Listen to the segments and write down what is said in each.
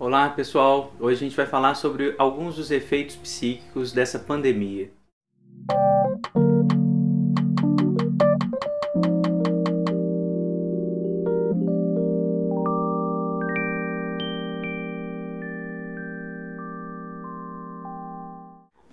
Olá pessoal, hoje a gente vai falar sobre alguns dos efeitos psíquicos dessa pandemia.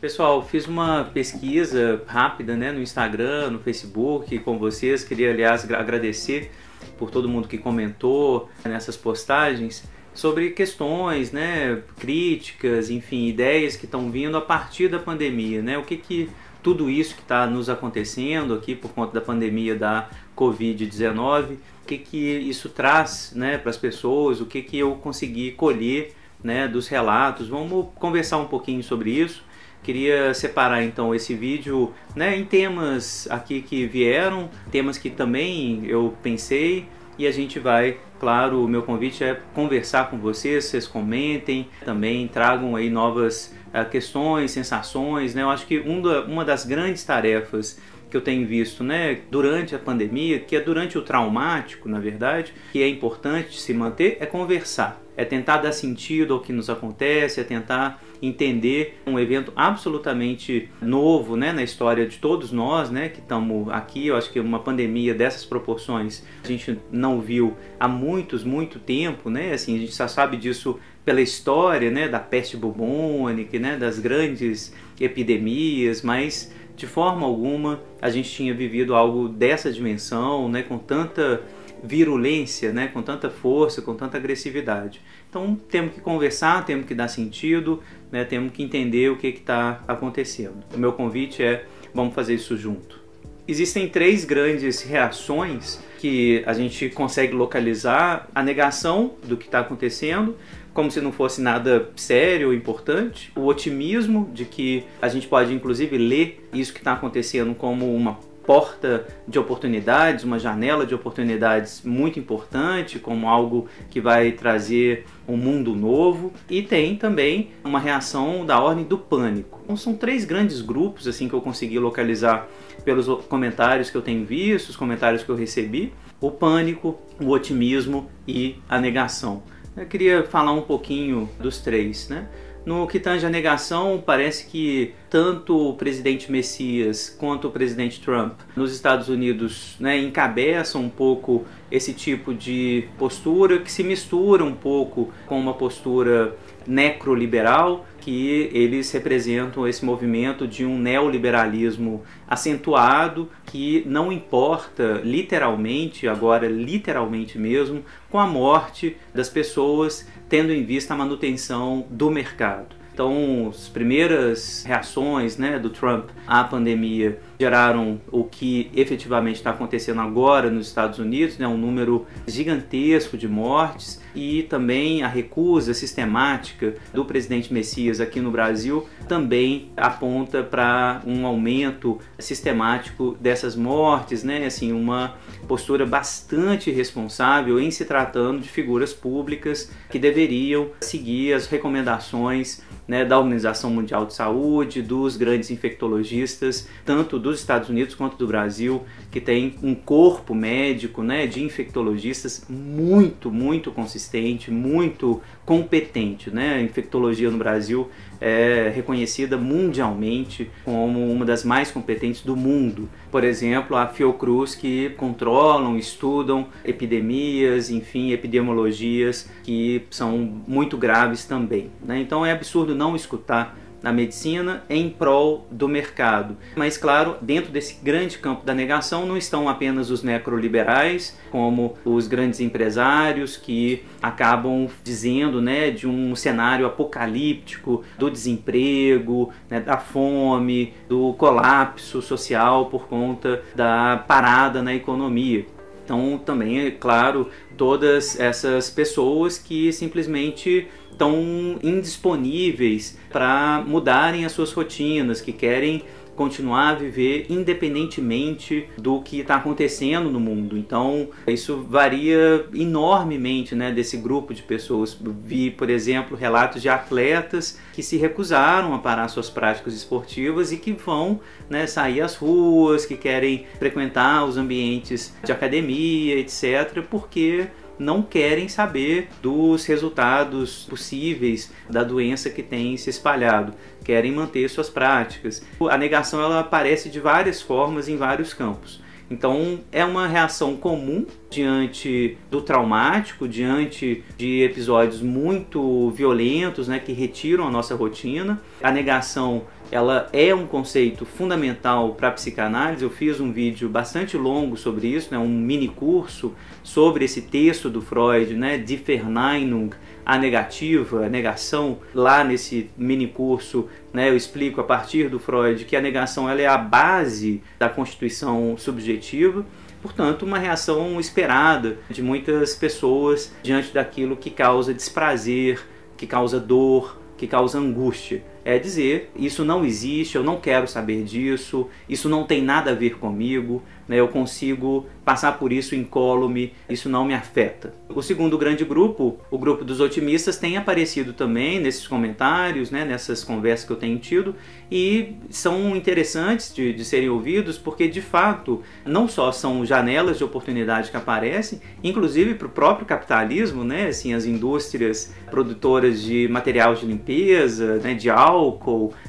Pessoal, fiz uma pesquisa rápida né, no Instagram, no Facebook com vocês. Queria, aliás, agradecer por todo mundo que comentou nessas postagens sobre questões, né, críticas, enfim, ideias que estão vindo a partir da pandemia, né? O que que tudo isso que está nos acontecendo aqui por conta da pandemia da Covid-19, o que que isso traz, né, para as pessoas, o que que eu consegui colher, né, dos relatos. Vamos conversar um pouquinho sobre isso. Queria separar então esse vídeo né, em temas aqui que vieram, temas que também eu pensei e a gente vai, claro, o meu convite é conversar com vocês, vocês comentem, também tragam aí novas uh, questões, sensações, né? Eu acho que um da, uma das grandes tarefas que eu tenho visto, né, durante a pandemia, que é durante o traumático, na verdade, que é importante se manter, é conversar é tentar dar sentido ao que nos acontece, é tentar entender um evento absolutamente novo né, na história de todos nós né, que estamos aqui. Eu acho que uma pandemia dessas proporções a gente não viu há muitos, muito tempo. Né? Assim, a gente só sabe disso pela história né, da peste bubônica, né, das grandes epidemias, mas de forma alguma a gente tinha vivido algo dessa dimensão, né, com tanta virulência, né, com tanta força, com tanta agressividade. Então temos que conversar, temos que dar sentido, né, temos que entender o que está acontecendo. O meu convite é vamos fazer isso junto. Existem três grandes reações que a gente consegue localizar: a negação do que está acontecendo, como se não fosse nada sério ou importante, o otimismo de que a gente pode inclusive ler isso que está acontecendo como uma porta de oportunidades, uma janela de oportunidades muito importante, como algo que vai trazer um mundo novo, e tem também uma reação da ordem do pânico. Então são três grandes grupos assim que eu consegui localizar pelos comentários que eu tenho visto, os comentários que eu recebi: o pânico, o otimismo e a negação. Eu queria falar um pouquinho dos três, né? No que tange a negação, parece que tanto o presidente Messias quanto o presidente Trump nos Estados Unidos né, encabeçam um pouco esse tipo de postura que se mistura um pouco com uma postura necroliberal que eles representam esse movimento de um neoliberalismo acentuado que não importa literalmente, agora literalmente mesmo, com a morte das pessoas, tendo em vista a manutenção do mercado. Então, as primeiras reações né, do Trump à pandemia geraram o que efetivamente está acontecendo agora nos Estados Unidos, né, um número gigantesco de mortes e também a recusa sistemática do presidente Messias aqui no Brasil também aponta para um aumento sistemático dessas mortes, né, assim, uma postura bastante responsável em se tratando de figuras públicas que deveriam seguir as recomendações né, da Organização Mundial de Saúde, dos grandes infectologistas, tanto dos Estados Unidos quanto do Brasil, que tem um corpo médico né, de infectologistas muito, muito consistente, muito competente. Né? A infectologia no Brasil é reconhecida mundialmente como uma das mais competentes do mundo. Por exemplo, a Fiocruz, que controlam, estudam epidemias, enfim, epidemiologias que são muito graves também. Né? Então é absurdo não escutar na medicina em prol do mercado. Mas, claro, dentro desse grande campo da negação não estão apenas os necroliberais, como os grandes empresários que acabam dizendo né, de um cenário apocalíptico do desemprego, né, da fome, do colapso social por conta da parada na economia. Então, também, é claro, todas essas pessoas que simplesmente estão indisponíveis para mudarem as suas rotinas, que querem continuar a viver independentemente do que está acontecendo no mundo. Então, isso varia enormemente né, desse grupo de pessoas. Vi, por exemplo, relatos de atletas que se recusaram a parar suas práticas esportivas e que vão né, sair às ruas, que querem frequentar os ambientes de academia, etc., porque não querem saber dos resultados possíveis da doença que tem se espalhado, querem manter suas práticas. A negação ela aparece de várias formas em vários campos. Então é uma reação comum diante do traumático, diante de episódios muito violentos, né, que retiram a nossa rotina. A negação ela é um conceito fundamental para a psicanálise. Eu fiz um vídeo bastante longo sobre isso, né, um mini curso sobre esse texto do Freud, né, Die Verneinung, a negativa, a negação. Lá nesse mini curso, né, eu explico a partir do Freud que a negação ela é a base da constituição subjetiva. Portanto, uma reação esperada de muitas pessoas diante daquilo que causa desprazer, que causa dor, que causa angústia é dizer isso não existe, eu não quero saber disso, isso não tem nada a ver comigo, né, eu consigo passar por isso incólume, isso não me afeta. O segundo grande grupo, o grupo dos otimistas, tem aparecido também nesses comentários, né, nessas conversas que eu tenho tido, e são interessantes de, de serem ouvidos porque, de fato, não só são janelas de oportunidade que aparecem, inclusive para o próprio capitalismo, né, assim, as indústrias produtoras de material de limpeza, né, de álcool,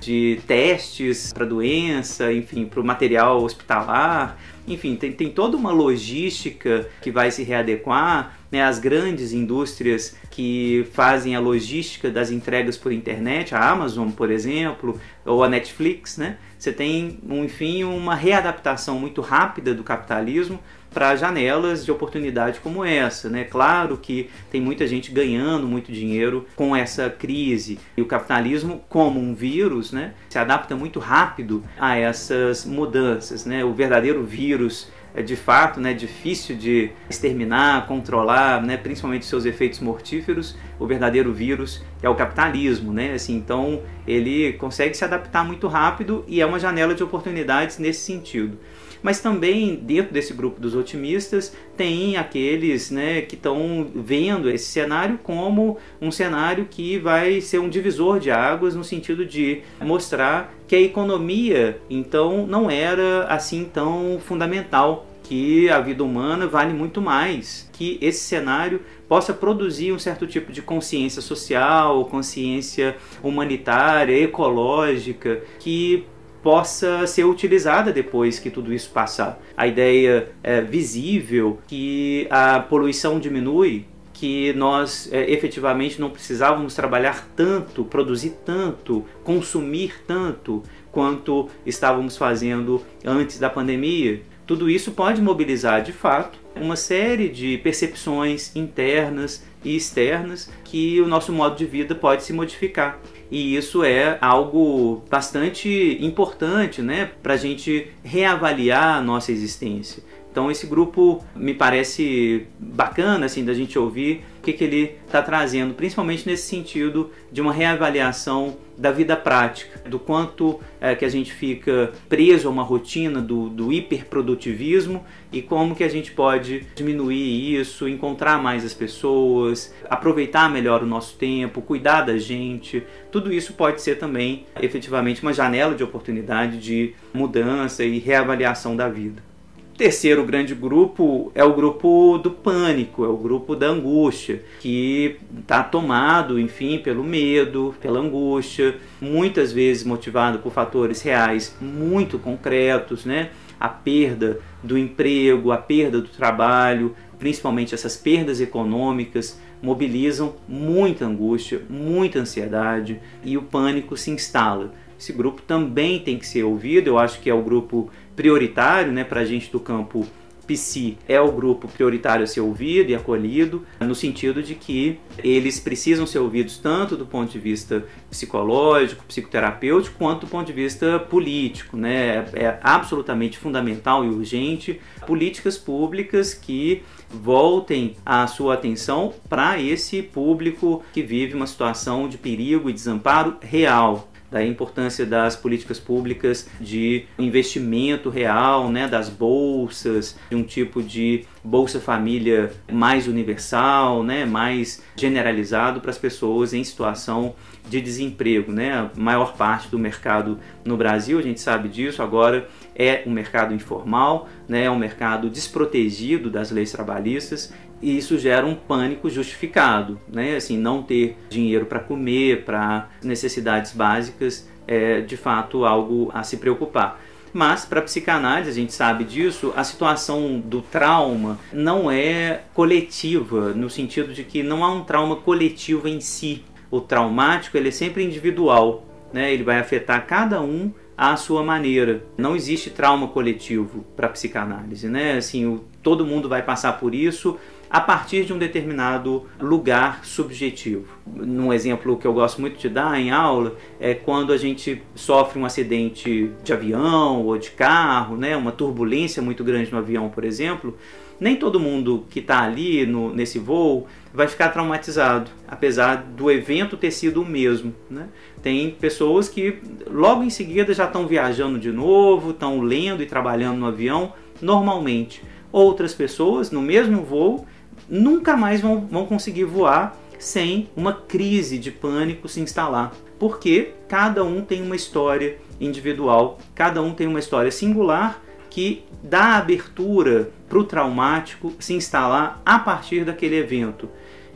de testes para doença, enfim, para o material hospitalar, enfim, tem, tem toda uma logística que vai se readequar, né, as grandes indústrias que fazem a logística das entregas por internet, a Amazon, por exemplo, ou a Netflix, né? Você tem, enfim, uma readaptação muito rápida do capitalismo para janelas de oportunidade como essa. Né? Claro que tem muita gente ganhando muito dinheiro com essa crise. E o capitalismo, como um vírus, né, se adapta muito rápido a essas mudanças. Né? O verdadeiro vírus de fato né, difícil de exterminar, controlar, né, principalmente seus efeitos mortíferos. O verdadeiro vírus é o capitalismo, né? Assim, então ele consegue se adaptar muito rápido e é uma janela de oportunidades nesse sentido. Mas também dentro desse grupo dos otimistas tem aqueles né, que estão vendo esse cenário como um cenário que vai ser um divisor de águas no sentido de mostrar que a economia então não era assim tão fundamental que a vida humana vale muito mais, que esse cenário possa produzir um certo tipo de consciência social, consciência humanitária, ecológica, que possa ser utilizada depois que tudo isso passar. A ideia é visível que a poluição diminui, que nós é, efetivamente não precisávamos trabalhar tanto, produzir tanto, consumir tanto quanto estávamos fazendo antes da pandemia. Tudo isso pode mobilizar de fato uma série de percepções internas e externas que o nosso modo de vida pode se modificar e isso é algo bastante importante né, para a gente reavaliar a nossa existência. Então esse grupo me parece bacana assim da gente ouvir que, que ele está trazendo, principalmente nesse sentido de uma reavaliação da vida prática, do quanto é, que a gente fica preso a uma rotina do, do hiperprodutivismo e como que a gente pode diminuir isso, encontrar mais as pessoas, aproveitar melhor o nosso tempo, cuidar da gente. Tudo isso pode ser também efetivamente uma janela de oportunidade de mudança e reavaliação da vida terceiro grande grupo é o grupo do pânico, é o grupo da angústia, que está tomado, enfim, pelo medo, pela angústia, muitas vezes motivado por fatores reais muito concretos, né? A perda do emprego, a perda do trabalho, principalmente essas perdas econômicas, mobilizam muita angústia, muita ansiedade e o pânico se instala. Esse grupo também tem que ser ouvido, eu acho que é o grupo prioritário né, para a gente do campo PC é o grupo prioritário a ser ouvido e acolhido, no sentido de que eles precisam ser ouvidos tanto do ponto de vista psicológico, psicoterapêutico, quanto do ponto de vista político. Né? É absolutamente fundamental e urgente políticas públicas que voltem a sua atenção para esse público que vive uma situação de perigo e desamparo real da importância das políticas públicas de investimento real, né, das bolsas, de um tipo de bolsa família mais universal, né, mais generalizado para as pessoas em situação de desemprego, né? A maior parte do mercado no Brasil, a gente sabe disso, agora é um mercado informal, né? É um mercado desprotegido das leis trabalhistas e isso gera um pânico justificado, né? Assim, não ter dinheiro para comer, para necessidades básicas, é de fato algo a se preocupar. Mas para psicanálise, a gente sabe disso, a situação do trauma não é coletiva, no sentido de que não há um trauma coletivo em si. O traumático ele é sempre individual, né? ele vai afetar cada um à sua maneira. Não existe trauma coletivo para psicanálise, né? Assim, o, todo mundo vai passar por isso a partir de um determinado lugar subjetivo. Um exemplo que eu gosto muito de dar em aula é quando a gente sofre um acidente de avião ou de carro, né, uma turbulência muito grande no avião, por exemplo. Nem todo mundo que está ali no, nesse voo vai ficar traumatizado, apesar do evento ter sido o mesmo. Né? Tem pessoas que logo em seguida já estão viajando de novo, estão lendo e trabalhando no avião normalmente. Outras pessoas no mesmo voo nunca mais vão, vão conseguir voar sem uma crise de pânico se instalar. Porque cada um tem uma história individual, cada um tem uma história singular que dá abertura para o traumático se instalar a partir daquele evento.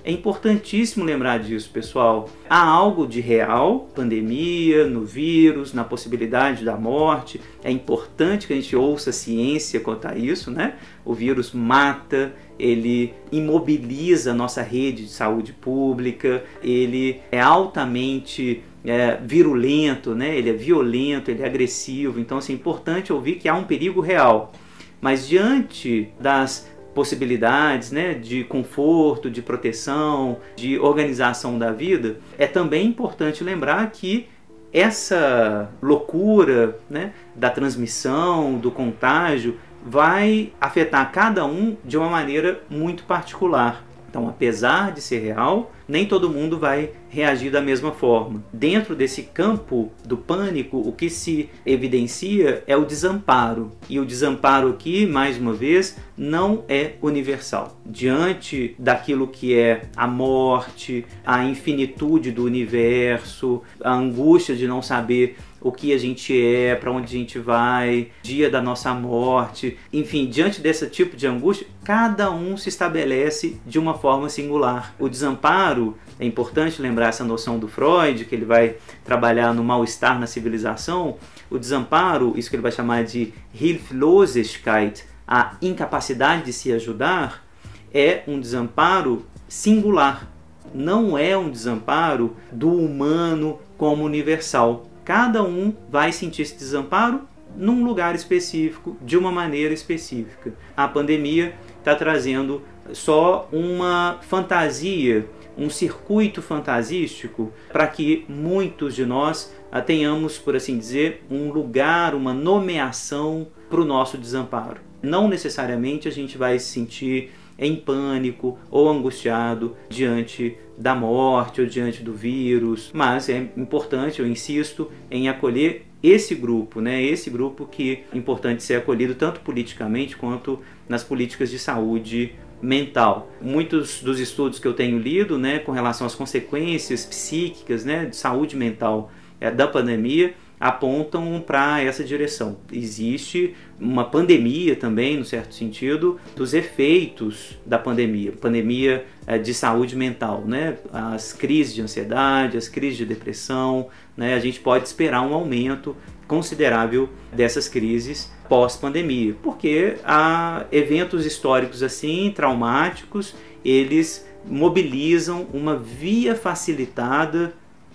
É importantíssimo lembrar disso, pessoal. Há algo de real, pandemia, no vírus, na possibilidade da morte. É importante que a gente ouça a ciência quanto a isso, né? O vírus mata, ele imobiliza a nossa rede de saúde pública, ele é altamente é, virulento, né? ele é violento, ele é agressivo. Então assim, é importante ouvir que há um perigo real. Mas diante das possibilidades né, de conforto, de proteção, de organização da vida, é também importante lembrar que essa loucura né, da transmissão, do contágio, vai afetar cada um de uma maneira muito particular. Então, apesar de ser real, nem todo mundo vai reagir da mesma forma. Dentro desse campo do pânico, o que se evidencia é o desamparo. E o desamparo aqui, mais uma vez, não é universal. Diante daquilo que é a morte, a infinitude do universo, a angústia de não saber o que a gente é, para onde a gente vai, dia da nossa morte, enfim, diante desse tipo de angústia, cada um se estabelece de uma forma singular. O desamparo, é importante lembrar essa noção do Freud, que ele vai trabalhar no mal-estar na civilização. O desamparo, isso que ele vai chamar de Hilflosigkeit, a incapacidade de se ajudar, é um desamparo singular. Não é um desamparo do humano como universal Cada um vai sentir esse desamparo num lugar específico, de uma maneira específica. A pandemia está trazendo só uma fantasia, um circuito fantasístico para que muitos de nós tenhamos, por assim dizer, um lugar, uma nomeação para o nosso desamparo. Não necessariamente a gente vai se sentir em pânico ou angustiado diante da morte ou diante do vírus, mas é importante, eu insisto, em acolher esse grupo, né? Esse grupo que é importante ser acolhido tanto politicamente quanto nas políticas de saúde mental. Muitos dos estudos que eu tenho lido, né, com relação às consequências psíquicas, né, de saúde mental é, da pandemia, apontam para essa direção. Existe uma pandemia também, no certo sentido, dos efeitos da pandemia, pandemia é, de saúde mental, né? As crises de ansiedade, as crises de depressão, né? A gente pode esperar um aumento considerável dessas crises pós-pandemia, porque há eventos históricos assim, traumáticos, eles mobilizam uma via facilitada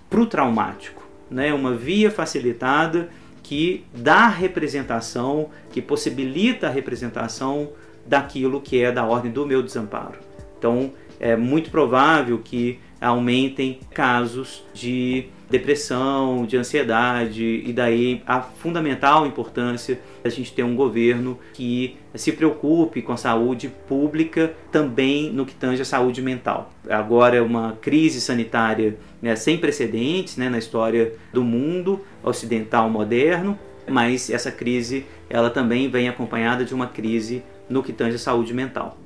para o traumático né, uma via facilitada que dá representação, que possibilita a representação daquilo que é da ordem do meu desamparo. Então, é muito provável que aumentem casos de depressão, de ansiedade, e daí a fundamental importância a gente ter um governo que se preocupe com a saúde pública também no que tange a saúde mental. Agora é uma crise sanitária né, sem precedentes né, na história do mundo ocidental moderno, mas essa crise ela também vem acompanhada de uma crise no que tange a saúde mental.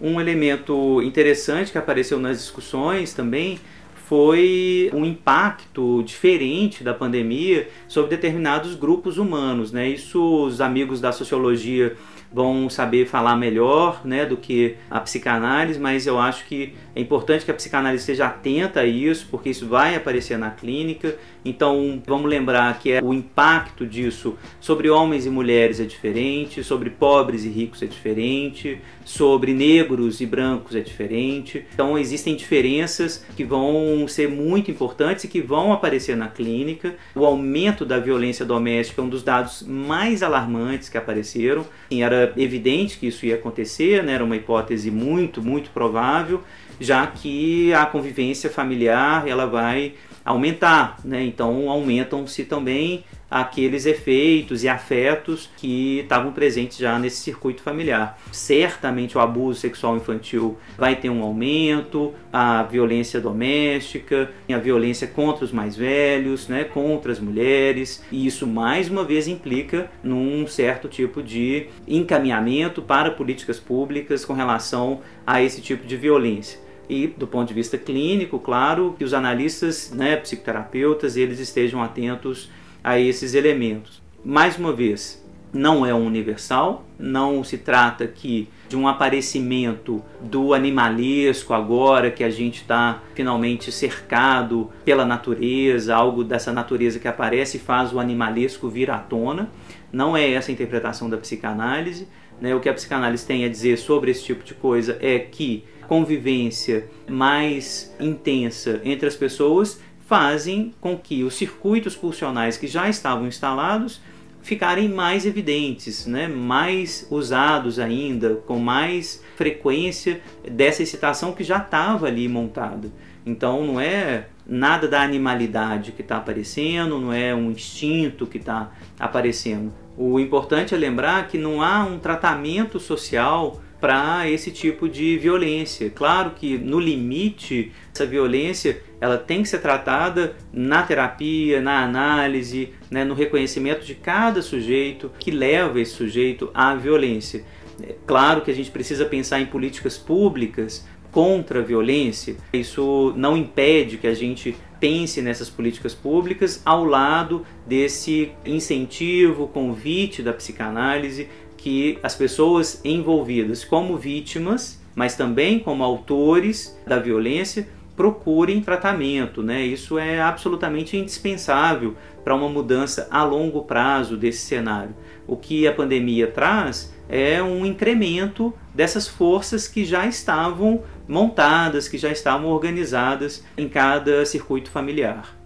Um elemento interessante que apareceu nas discussões também foi um impacto diferente da pandemia sobre determinados grupos humanos. Né? Isso os amigos da sociologia vão saber falar melhor né, do que a psicanálise, mas eu acho que é importante que a psicanálise esteja atenta a isso, porque isso vai aparecer na clínica. Então vamos lembrar que é, o impacto disso sobre homens e mulheres é diferente, sobre pobres e ricos é diferente, sobre negros e brancos é diferente. Então existem diferenças que vão ser muito importantes e que vão aparecer na clínica. O aumento da violência doméstica é um dos dados mais alarmantes que apareceram. Era evidente que isso ia acontecer, né? era uma hipótese muito, muito provável, já que a convivência familiar ela vai aumentar, né? então aumentam-se também aqueles efeitos e afetos que estavam presentes já nesse circuito familiar. Certamente o abuso sexual infantil vai ter um aumento, a violência doméstica, a violência contra os mais velhos, né, contra as mulheres, e isso mais uma vez implica num certo tipo de encaminhamento para políticas públicas com relação a esse tipo de violência e do ponto de vista clínico, claro, que os analistas, né, psicoterapeutas, eles estejam atentos a esses elementos. Mais uma vez, não é universal, não se trata aqui de um aparecimento do animalesco agora que a gente está finalmente cercado pela natureza, algo dessa natureza que aparece e faz o animalesco vir à tona. Não é essa a interpretação da psicanálise. Né? O que a psicanálise tem a dizer sobre esse tipo de coisa é que convivência mais intensa entre as pessoas fazem com que os circuitos pulsionais que já estavam instalados ficarem mais evidentes, né? mais usados ainda, com mais frequência dessa excitação que já estava ali montada. Então não é nada da animalidade que está aparecendo, não é um instinto que está aparecendo. O importante é lembrar que não há um tratamento social para esse tipo de violência. Claro que no limite essa violência ela tem que ser tratada na terapia, na análise, né, no reconhecimento de cada sujeito que leva esse sujeito à violência. É claro que a gente precisa pensar em políticas públicas contra a violência. Isso não impede que a gente pense nessas políticas públicas ao lado desse incentivo, convite da psicanálise que as pessoas envolvidas como vítimas, mas também como autores da violência, procurem tratamento, né? Isso é absolutamente indispensável para uma mudança a longo prazo desse cenário. O que a pandemia traz é um incremento dessas forças que já estavam montadas, que já estavam organizadas em cada circuito familiar.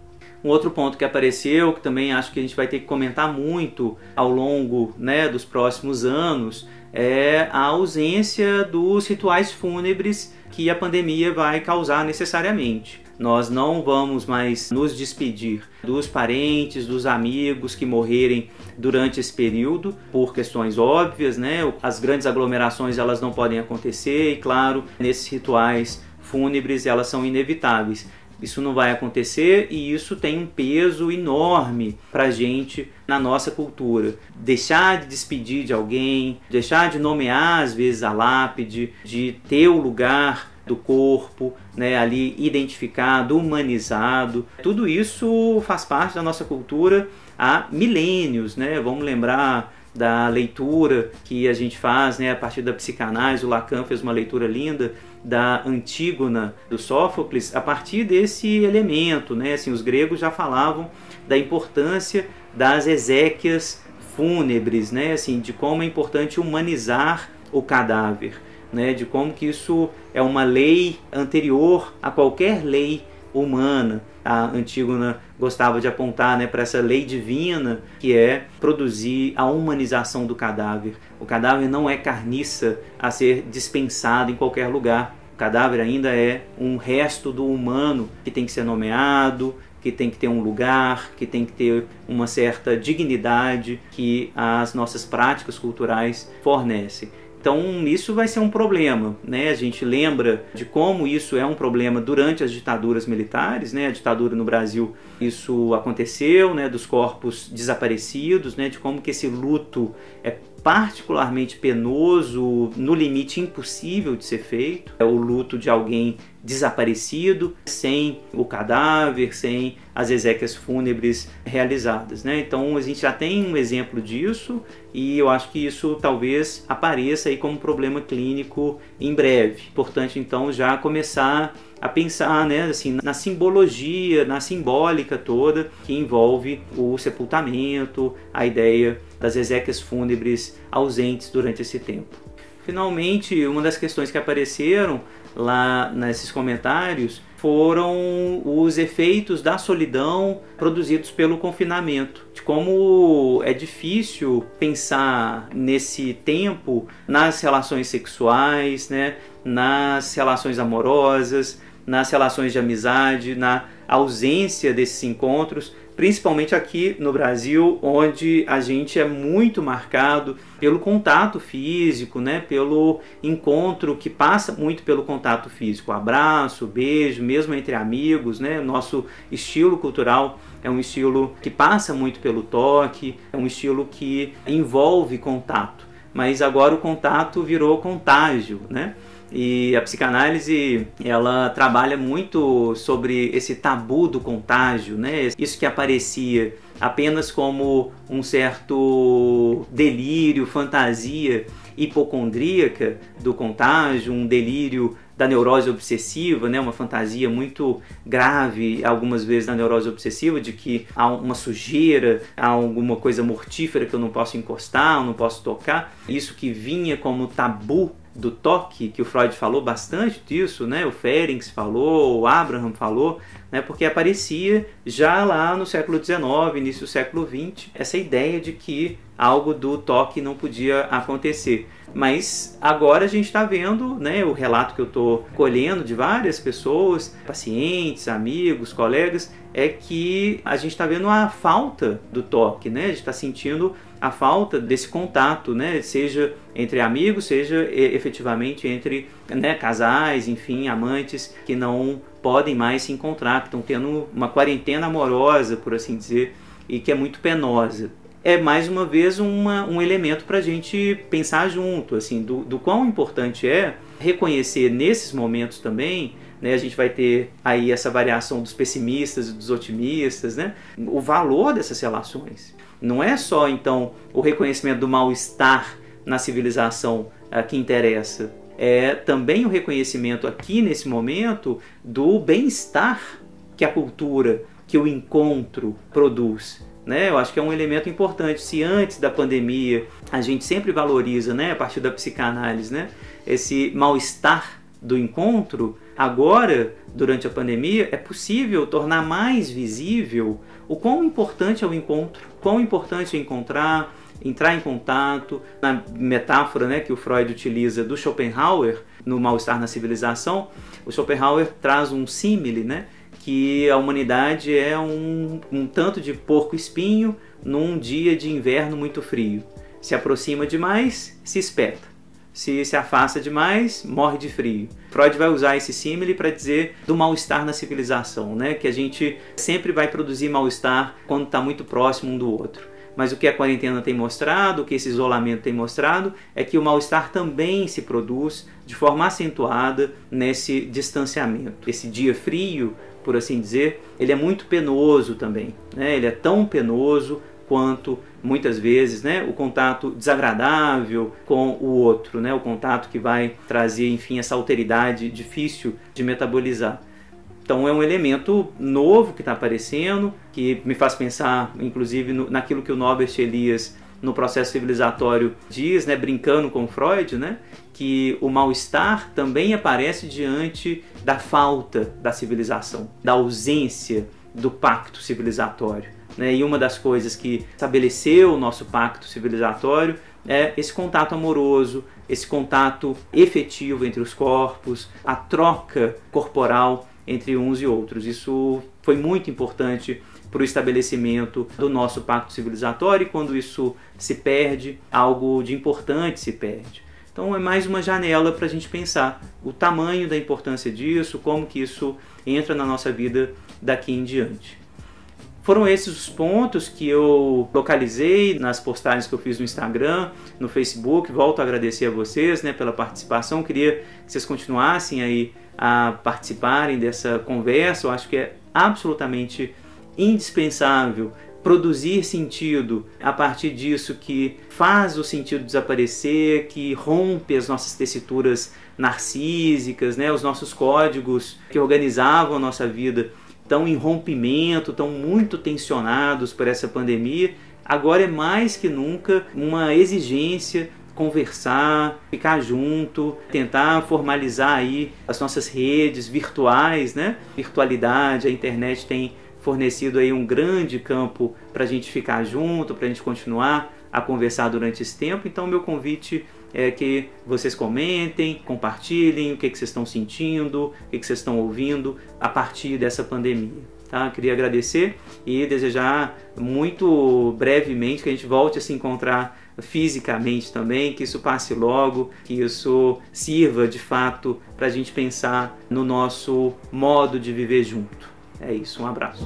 Um outro ponto que apareceu, que também acho que a gente vai ter que comentar muito ao longo né, dos próximos anos, é a ausência dos rituais fúnebres que a pandemia vai causar necessariamente. Nós não vamos mais nos despedir dos parentes, dos amigos que morrerem durante esse período por questões óbvias, né? As grandes aglomerações elas não podem acontecer e claro, nesses rituais fúnebres elas são inevitáveis. Isso não vai acontecer e isso tem um peso enorme para a gente na nossa cultura. Deixar de despedir de alguém, deixar de nomear às vezes a lápide, de ter o lugar do corpo, né, ali identificado, humanizado. Tudo isso faz parte da nossa cultura há milênios, né? Vamos lembrar da leitura que a gente faz né, a partir da psicanálise. O Lacan fez uma leitura linda da Antígona do Sófocles a partir desse elemento. Né? Assim, os gregos já falavam da importância das exéquias fúnebres, né? assim, de como é importante humanizar o cadáver, né? de como que isso é uma lei anterior a qualquer lei humana. A Antígona gostava de apontar né, para essa lei divina que é produzir a humanização do cadáver. O cadáver não é carniça a ser dispensado em qualquer lugar. O cadáver ainda é um resto do humano que tem que ser nomeado, que tem que ter um lugar, que tem que ter uma certa dignidade que as nossas práticas culturais fornecem. Então, isso vai ser um problema, né? A gente lembra de como isso é um problema durante as ditaduras militares, né? A ditadura no Brasil, isso aconteceu, né? Dos corpos desaparecidos, né? De como que esse luto é particularmente penoso, no limite impossível de ser feito. É o luto de alguém desaparecido sem o cadáver, sem as exéquias fúnebres realizadas. Né? Então a gente já tem um exemplo disso e eu acho que isso talvez apareça aí como problema clínico em breve. Importante então já começar a pensar né, assim, na simbologia, na simbólica toda que envolve o sepultamento, a ideia das exéquias fúnebres ausentes durante esse tempo. Finalmente, uma das questões que apareceram lá nesses comentários foram os efeitos da solidão produzidos pelo confinamento. De como é difícil pensar nesse tempo nas relações sexuais, né, nas relações amorosas, nas relações de amizade, na ausência desses encontros, principalmente aqui no Brasil, onde a gente é muito marcado pelo contato físico, né, pelo encontro que passa muito pelo contato físico, abraço, beijo, mesmo entre amigos, né, nosso estilo cultural é um estilo que passa muito pelo toque, é um estilo que envolve contato, mas agora o contato virou contágio, né? E a psicanálise, ela trabalha muito sobre esse tabu do contágio, né? Isso que aparecia apenas como um certo delírio, fantasia hipocondríaca do contágio, um delírio da neurose obsessiva, né, uma fantasia muito grave, algumas vezes na neurose obsessiva, de que há uma sujeira, há alguma coisa mortífera que eu não posso encostar, eu não posso tocar. Isso que vinha como tabu do toque, que o Freud falou bastante disso, né? o Ferenc falou, o Abraham falou, né? porque aparecia já lá no século XIX, início do século XX, essa ideia de que algo do toque não podia acontecer. Mas agora a gente está vendo né, o relato que eu estou colhendo de várias pessoas, pacientes, amigos, colegas, é que a gente está vendo a falta do toque, né? a gente está sentindo a falta desse contato, né? seja entre amigos, seja efetivamente entre né, casais, enfim, amantes que não podem mais se encontrar, que estão tendo uma quarentena amorosa, por assim dizer, e que é muito penosa. É mais uma vez uma, um elemento para a gente pensar junto, assim, do, do quão importante é reconhecer nesses momentos também né, a gente vai ter aí essa variação dos pessimistas e dos otimistas, né, o valor dessas relações. Não é só então o reconhecimento do mal-estar na civilização uh, que interessa, é também o reconhecimento aqui nesse momento do bem-estar que a cultura, que o encontro produz. Né? Eu acho que é um elemento importante. Se antes da pandemia a gente sempre valoriza, né, a partir da psicanálise, né, esse mal-estar do encontro, agora, durante a pandemia, é possível tornar mais visível o quão importante é o encontro, quão importante é encontrar, entrar em contato. Na metáfora né, que o Freud utiliza do Schopenhauer, no Mal-Estar na Civilização, o Schopenhauer traz um símile, né, que a humanidade é um, um tanto de porco-espinho num dia de inverno muito frio. Se aproxima demais, se espeta se se afasta demais, morre de frio. Freud vai usar esse símile para dizer do mal-estar na civilização, né? que a gente sempre vai produzir mal-estar quando está muito próximo um do outro. Mas o que a quarentena tem mostrado, o que esse isolamento tem mostrado, é que o mal-estar também se produz de forma acentuada nesse distanciamento. Esse dia frio, por assim dizer, ele é muito penoso também. Né? Ele é tão penoso quanto muitas vezes né, o contato desagradável com o outro, né, o contato que vai trazer, enfim, essa alteridade difícil de metabolizar. Então é um elemento novo que está aparecendo, que me faz pensar, inclusive, no, naquilo que o Norbert Elias, no processo civilizatório, diz, né, brincando com Freud, né, que o mal-estar também aparece diante da falta da civilização, da ausência do pacto civilizatório. Né? E uma das coisas que estabeleceu o nosso pacto civilizatório é esse contato amoroso, esse contato efetivo entre os corpos, a troca corporal entre uns e outros. Isso foi muito importante para o estabelecimento do nosso pacto civilizatório e quando isso se perde, algo de importante se perde. Então é mais uma janela para a gente pensar o tamanho da importância disso, como que isso entra na nossa vida daqui em diante. foram esses os pontos que eu localizei nas postagens que eu fiz no Instagram, no Facebook. Volto a agradecer a vocês né, pela participação. Queria que vocês continuassem aí a participarem dessa conversa. Eu acho que é absolutamente indispensável produzir sentido a partir disso que faz o sentido desaparecer, que rompe as nossas tessituras narcísicas, né, os nossos códigos que organizavam a nossa vida estão em rompimento, estão muito tensionados por essa pandemia. Agora é mais que nunca uma exigência conversar, ficar junto, tentar formalizar aí as nossas redes virtuais, né? Virtualidade, a internet tem fornecido aí um grande campo para a gente ficar junto, para a gente continuar a conversar durante esse tempo. Então, meu convite é que vocês comentem, compartilhem o que, que vocês estão sentindo, o que, que vocês estão ouvindo a partir dessa pandemia. Tá? Queria agradecer e desejar muito brevemente que a gente volte a se encontrar fisicamente também, que isso passe logo, que isso sirva de fato para a gente pensar no nosso modo de viver junto. É isso, um abraço.